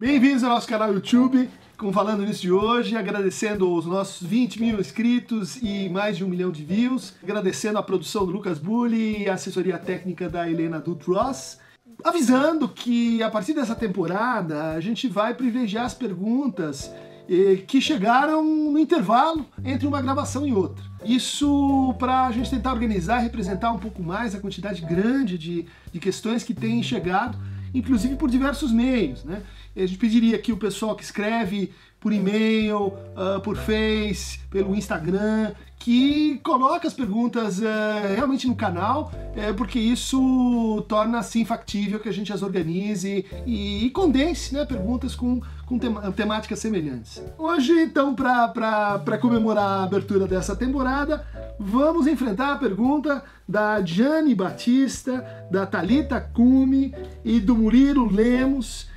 Bem-vindos ao nosso canal YouTube, como falando nisso de hoje, agradecendo os nossos 20 mil inscritos e mais de um milhão de views, agradecendo a produção do Lucas Bulli e a assessoria técnica da Helena Dutros, avisando que a partir dessa temporada a gente vai privilegiar as perguntas eh, que chegaram no intervalo entre uma gravação e outra. Isso para a gente tentar organizar e representar um pouco mais a quantidade grande de, de questões que têm chegado, inclusive por diversos meios. Né? A gente pediria que o pessoal que escreve por e-mail, uh, por Face, pelo Instagram, que coloque as perguntas uh, realmente no canal, uh, porque isso torna assim factível que a gente as organize e, e condense né, perguntas com, com tem temáticas semelhantes. Hoje, então, para comemorar a abertura dessa temporada, vamos enfrentar a pergunta da Jane Batista, da Talita Cume e do Murilo Lemos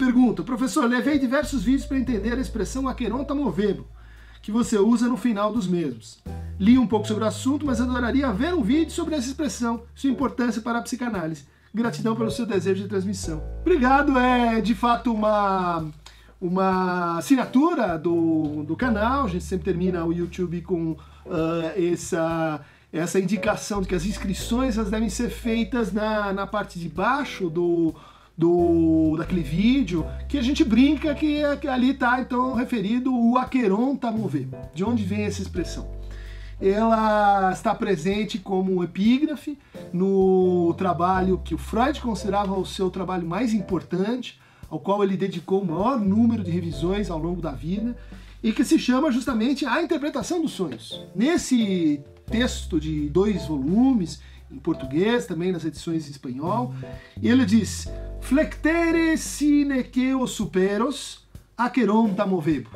Pergunta, professor, levei diversos vídeos para entender a expressão aqueronta movebo, que você usa no final dos mesmos. Li um pouco sobre o assunto, mas adoraria ver um vídeo sobre essa expressão, sua importância para a psicanálise. Gratidão pelo seu desejo de transmissão. Obrigado, é de fato uma, uma assinatura do, do canal. A gente sempre termina o YouTube com uh, essa, essa indicação de que as inscrições elas devem ser feitas na, na parte de baixo do, do daquele vídeo, que a gente brinca que, que ali está então referido o Aqueron Tamover. De onde vem essa expressão? Ela está presente como epígrafe no trabalho que o Freud considerava o seu trabalho mais importante, ao qual ele dedicou o maior número de revisões ao longo da vida, e que se chama justamente A Interpretação dos Sonhos. Nesse texto de dois volumes, em português, também nas edições em espanhol. Ele diz: Flectere sine que os superos aqueron movebo.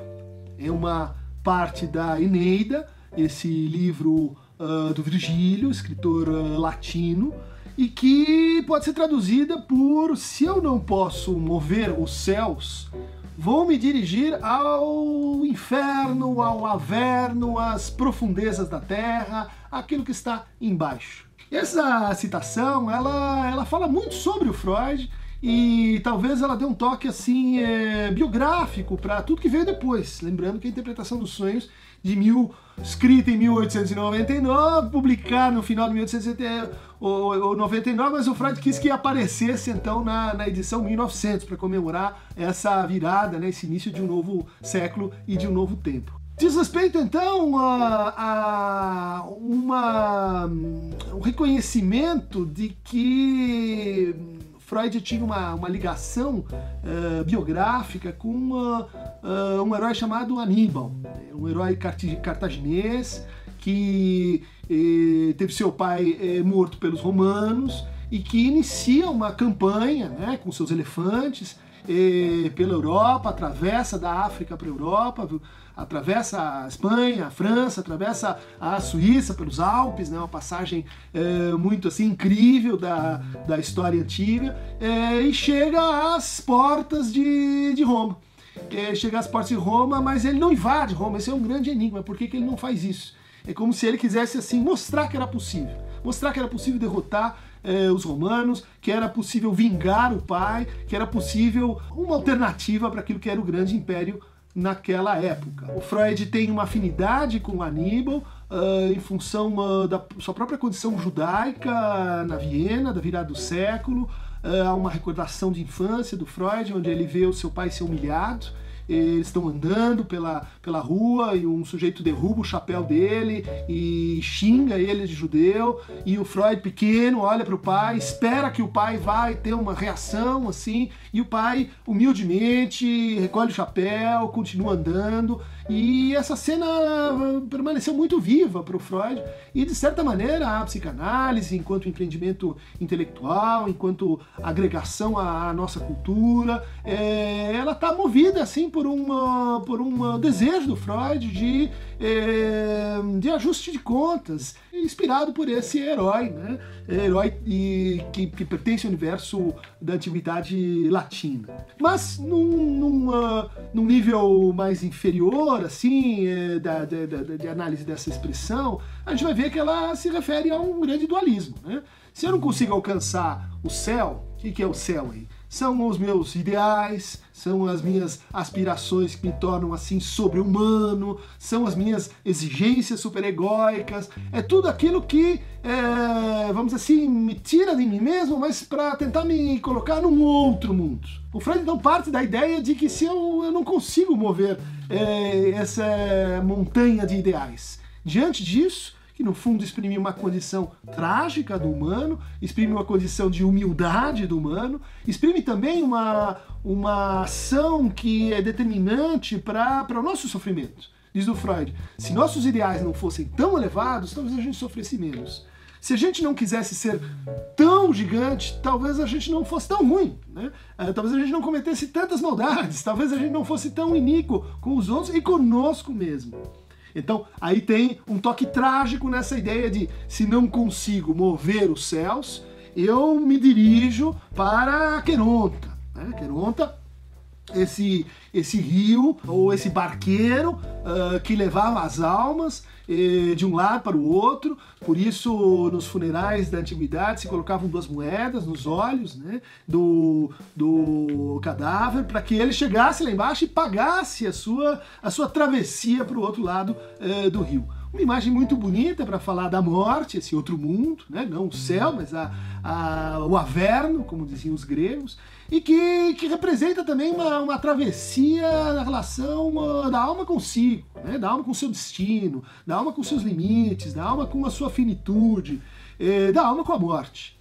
É uma parte da Eneida, esse livro uh, do Virgílio, escritor uh, latino, e que pode ser traduzida por: Se eu não posso mover os céus, vou me dirigir ao inferno, ao averno, às profundezas da terra, aquilo que está embaixo. Essa citação, ela, ela fala muito sobre o Freud e talvez ela dê um toque assim é, biográfico para tudo que veio depois. Lembrando que a interpretação dos sonhos de mil, escrita em 1899, publicada no final de 1899, mas o Freud quis que aparecesse então na, na edição 1900 para comemorar essa virada, né, esse início de um novo século e de um novo tempo. Diz respeito então a, a uma, um reconhecimento de que Freud tinha uma, uma ligação uh, biográfica com uh, um herói chamado Aníbal, um herói cartaginês que eh, teve seu pai eh, morto pelos romanos e que inicia uma campanha né, com seus elefantes pela Europa, atravessa da África para a Europa, atravessa a Espanha, a França, atravessa a Suíça pelos Alpes, né, uma passagem eh, muito assim incrível da, da história antiga, eh, e chega às portas de, de Roma. chega às portas de Roma, mas ele não invade Roma, esse é um grande enigma, por que, que ele não faz isso? É como se ele quisesse assim mostrar que era possível, mostrar que era possível derrotar eh, os romanos, que era possível vingar o pai, que era possível uma alternativa para aquilo que era o grande império naquela época. O Freud tem uma afinidade com Aníbal uh, em função uh, da sua própria condição judaica na Viena, da virada do século. Uh, há uma recordação de infância do Freud, onde ele vê o seu pai ser humilhado eles estão andando pela, pela rua e um sujeito derruba o chapéu dele e xinga ele de judeu. E o Freud pequeno olha para o pai, espera que o pai vai ter uma reação assim. E o pai humildemente recolhe o chapéu, continua andando e essa cena permaneceu muito viva para o Freud. E de certa maneira a psicanálise enquanto empreendimento intelectual, enquanto agregação à nossa cultura, é, ela está movida assim por, uma, por um desejo do Freud de, é, de ajuste de contas, inspirado por esse herói, né? herói que, que pertence ao universo da antiguidade latina. Mas num, num, uh, num nível mais inferior, assim, é, da, da, da, de análise dessa expressão, a gente vai ver que ela se refere a um grande dualismo. Né? Se eu não consigo alcançar o céu, o que é o céu aí? são os meus ideais, são as minhas aspirações que me tornam assim sobre-humano, são as minhas exigências superegóicas, é tudo aquilo que, é, vamos dizer assim, me tira de mim mesmo, mas para tentar me colocar num outro mundo. O Freud então parte da ideia de que se eu, eu não consigo mover é, essa montanha de ideais, diante disso, que no fundo exprime uma condição trágica do humano, exprime uma condição de humildade do humano, exprime também uma, uma ação que é determinante para o nosso sofrimento. Diz o Freud, se nossos ideais não fossem tão elevados, talvez a gente sofresse menos. Se a gente não quisesse ser tão gigante, talvez a gente não fosse tão ruim, né? Uh, talvez a gente não cometesse tantas maldades, talvez a gente não fosse tão iníquo com os outros e conosco mesmo. Então, aí tem um toque trágico nessa ideia de se não consigo mover os céus, eu me dirijo para Queronta. Né? Queronta esse, esse rio ou esse barqueiro uh, que levava as almas eh, de um lado para o outro. Por isso, nos funerais da antiguidade se colocavam duas moedas nos olhos né, do, do cadáver para que ele chegasse lá embaixo e pagasse a sua, a sua travessia para o outro lado eh, do rio. Uma imagem muito bonita para falar da morte, esse outro mundo, né? não o céu, mas a, a, o averno, como diziam os gregos, e que, que representa também uma, uma travessia da relação da alma consigo, né? da alma com seu destino, da alma com seus limites, da alma com a sua finitude, eh, da alma com a morte.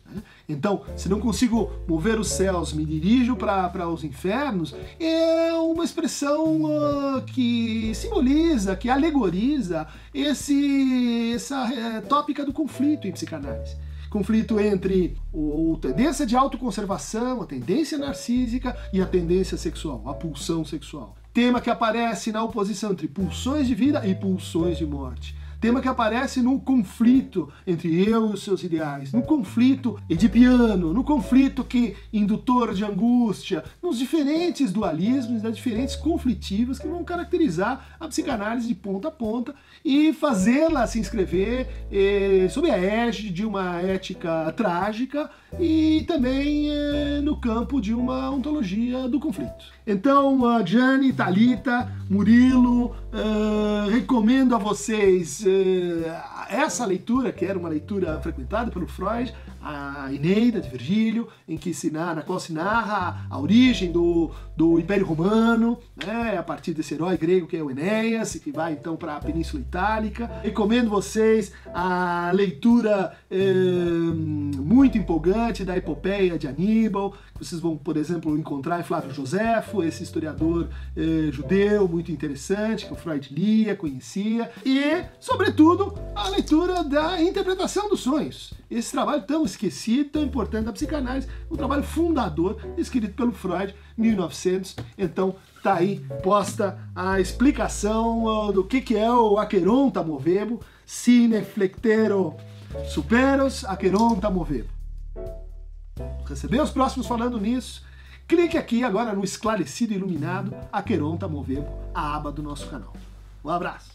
Então, se não consigo mover os céus, me dirijo para os infernos, é uma expressão uh, que simboliza, que alegoriza esse, essa é, tópica do conflito em psicanálise conflito entre a tendência de autoconservação, a tendência narcísica e a tendência sexual, a pulsão sexual. Tema que aparece na oposição entre pulsões de vida e pulsões de morte tema que aparece no conflito entre eu e os seus ideais, no conflito edipiano, no conflito que indutor de angústia, nos diferentes dualismos, nas diferentes conflitivas que vão caracterizar a psicanálise de ponta a ponta e fazê-la se inscrever eh, sob a égide de uma ética trágica e também eh, no campo de uma ontologia do conflito. Então, a Gianni, Talita, Murilo, uh, recomendo a vocês uh, essa leitura, que era uma leitura frequentada pelo Freud, a Eneida de Virgílio, em que se narra, na qual se narra a origem do, do Império Romano, né, a partir desse herói grego que é o Enéas, que vai então para a Península Itálica. Recomendo vocês a leitura eh, muito empolgante da epopeia de Aníbal, que vocês vão, por exemplo, encontrar em Flávio Josefo, esse historiador eh, judeu muito interessante, que o Freud lia, conhecia, e, sobretudo, a leitura da interpretação dos sonhos. Esse trabalho tão esquecido, tão importante da psicanálise, um trabalho fundador, escrito pelo Freud, 1900. Então, tá aí posta a explicação do que, que é o Aqueronta Movebo, sine flectero superos Aqueronta Movebo. Receber os próximos falando nisso? Clique aqui agora no esclarecido iluminado Aqueronta Movebo, a aba do nosso canal. Um abraço!